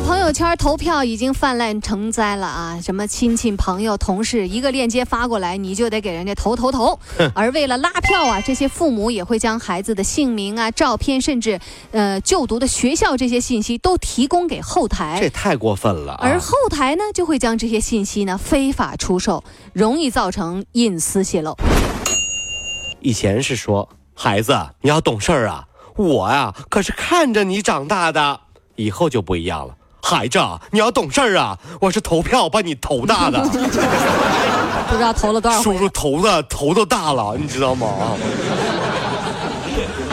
朋友圈投票已经泛滥成灾了啊！什么亲戚、朋友、同事，一个链接发过来，你就得给人家投投投。而为了拉票啊，这些父母也会将孩子的姓名啊、照片，甚至呃就读的学校这些信息都提供给后台。这太过分了、啊。而后台呢，就会将这些信息呢非法出售，容易造成隐私泄露。以前是说孩子你要懂事儿啊，我呀可是看着你长大的。以后就不一样了，孩子，你要懂事儿啊！我是投票把你投大的，不知道投了多少叔叔投的头都大了，你知道吗？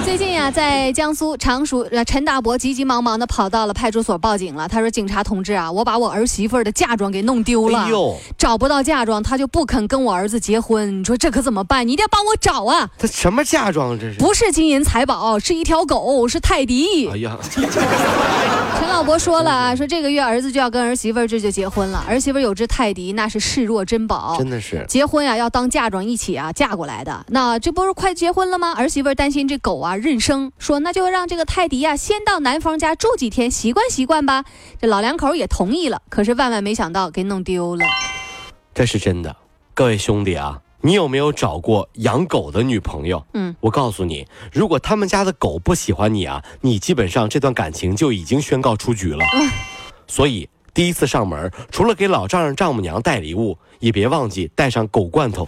最近呀、在江苏常熟，呃，陈大伯急急忙忙的跑到了派出所报警了。他说：“警察同志啊，我把我儿媳妇的嫁妆给弄丢了，哎呦，找不到嫁妆，他就不肯跟我儿子结婚。你说这可怎么办？你一定要帮我找啊！他什么嫁妆这是？不是金银财宝，是一条狗，是泰迪。哎呀，陈老伯说了啊，说这个月儿子就要跟儿媳妇儿这就结婚了，儿媳妇儿有只泰迪，那是视若珍宝，真的是结婚呀、要当嫁妆一起啊嫁过来的。那这不是快结婚了吗？儿媳妇儿担心这狗啊认生，说那就让这个泰迪呀、先到男方家住几天，习惯习惯吧。这老两口也同意了，可是万万没想到给弄丢了。这是真的。各位兄弟啊，你有没有找过养狗的女朋友？嗯，我告诉你，如果他们家的狗不喜欢你啊，你基本上这段感情就已经宣告出局了。所以第一次上门，除了给老丈人丈母娘带礼物，也别忘记带上狗罐头，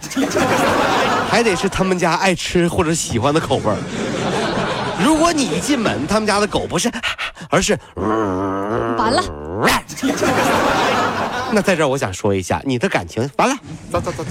还得是他们家爱吃或者喜欢的口味儿。如果你一进门，他们家的狗不是，而是完了，那在这儿我想说一下，你的感情完了，走走走走。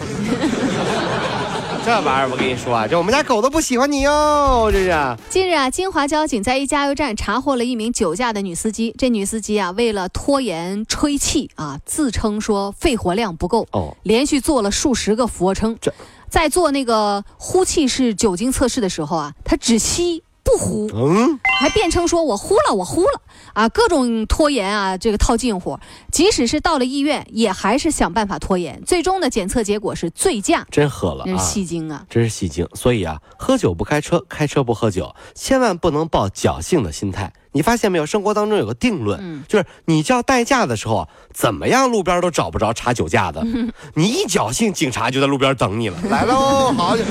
这玩意儿我跟你说啊，这我们家狗都不喜欢你哟，这是。近日啊，金华交警在一加油站查获了一名酒驾的女司机。这女司机啊，为了拖延吹气啊，自称说肺活量不够，哦，连续做了数十个俯卧撑这。在做那个呼气式酒精测试的时候啊，他只吸不呼，嗯，还辩称说我呼了，我呼了啊，各种拖延啊，这个套近乎。即使是到了医院，也还是想办法拖延。最终的检测结果是醉驾，真喝了那是啊，戏精啊。真是戏精。所以啊，喝酒不开车，开车不喝酒，千万不能抱侥幸的心态。你发现没有？生活当中有个定论，嗯就是你叫代驾的时候啊，怎么样路边都找不着查酒驾的，你一侥幸，警察就在路边等你了。来喽，好，这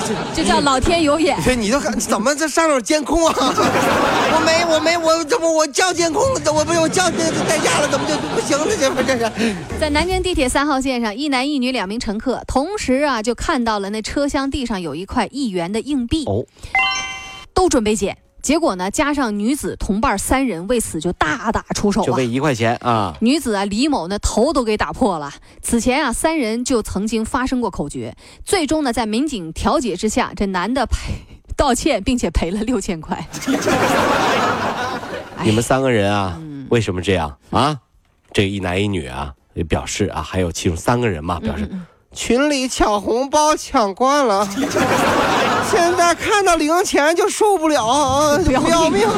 这这 叫老天有眼。这你都看怎么这上面有监控啊？我没我没我这不我叫监控了，我不是我叫那个代驾了，怎么就不行了？这不这是？在南京地铁三号线上，一男一女两名乘客同时啊，就看到了那车厢地上有一块一元的硬币，哦，都准备捡。结果呢，加上女子同伴三人，为此就大打出手啊就为。一块钱啊！女子啊，李某呢头都给打破了。此前啊，三人就曾经发生过口角，最终呢，在民警调解之下，这男的赔道歉，并且赔了六千块。你们三个人啊，嗯为什么这样啊？这个一男一女啊，也表示啊，还有其中三个人嘛，嗯表示群里抢红包抢惯了，现在看到零钱就受不了 啊，不要命要命！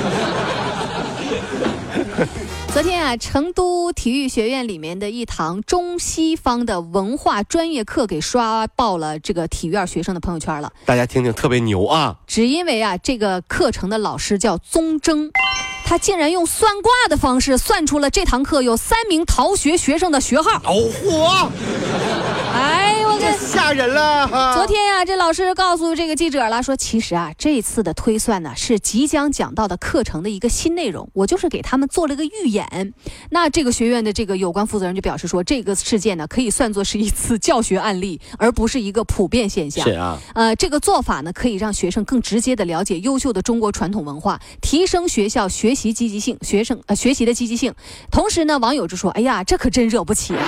昨天啊，成都体育学院里面的一堂中西方的文化专业课给刷爆了这个体育院学生的朋友圈了。大家听听，特别牛啊！只因为啊，这个课程的老师叫宗征，他竟然用算卦的方式算出了这堂课有三名逃学学生的学号。哦嚯，哎，吓人了哈！昨天呀、这老师告诉这个记者了，说其实啊，这次的推算呢是即将讲到的课程的一个新内容，我就是给他们做了个预演。那这个学院的这个有关负责人就表示说，这个事件呢可以算作是一次教学案例，而不是一个普遍现象。是啊，呃，这个做法呢，可以让学生更直接的了解优秀的中国传统文化，提升学校学习积极性，学生呃学习的积极性。同时呢，网友就说：“哎呀，这可真惹不起啊！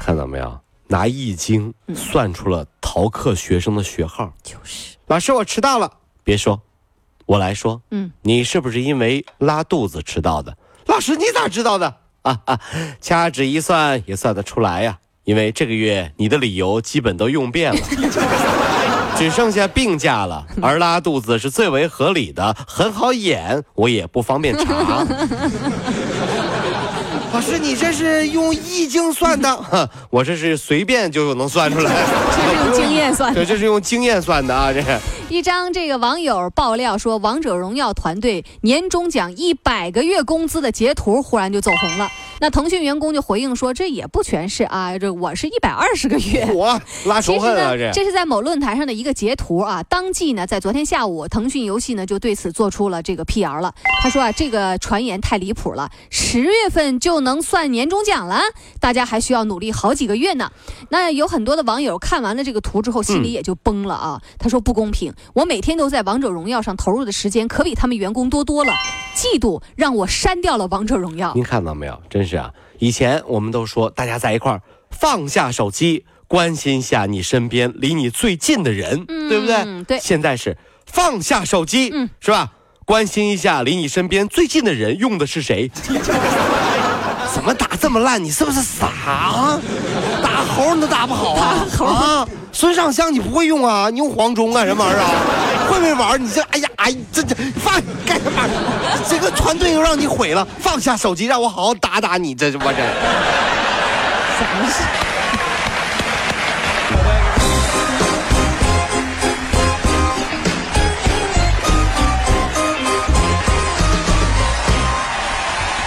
看到没有？拿易经算出了逃课学生的学号。就是，老师，我迟到了。别说，我来说。嗯，你是不是因为拉肚子迟到的？老师，你咋知道的？啊啊，掐指一算也算得出来呀。因为这个月你的理由基本都用遍了，只剩下病假了。而拉肚子是最为合理的，很好演，我也不方便查。老师，你这是用易经算的？我这是随便就能算出来。这是用经验算的。对，这是用经验算的啊！这一张这个网友爆料说，王者荣耀团队年终奖一百个月工资的截图忽然就走红了。那腾讯员工就回应说，这也不全是啊，这我是一百二十个月。我拉仇恨啊！这这是在某论坛上的一个截图啊。当即呢，在昨天下午，腾讯游戏呢就对此做出了这个辟谣了。他说啊，这个传言太离谱了，十月份就能算年终奖了，大家还需要努力好几个月呢。那有很多的网友看完了这个图之后，心里也就崩了啊。他说不公平，我每天都在王者荣耀上投入的时间可比他们员工多多了，嫉妒让我删掉了王者荣耀。您看到没有？真是啊。以前我们都说，大家在一块儿放下手机，关心一下你身边离你最近的人，对不对？对。现在是放下手机，是吧？关心一下离你身边最近的人用的是谁？怎么打这么烂？你是不是傻啊？打猴你都打不好啊？啊！孙尚香你不会用啊？你用黄忠干什么玩意儿啊？会会玩？你这哎呀哎，这这放干什么？这个团队又让你毁了，放下手机，让我好好打打你，这我这。怎么事？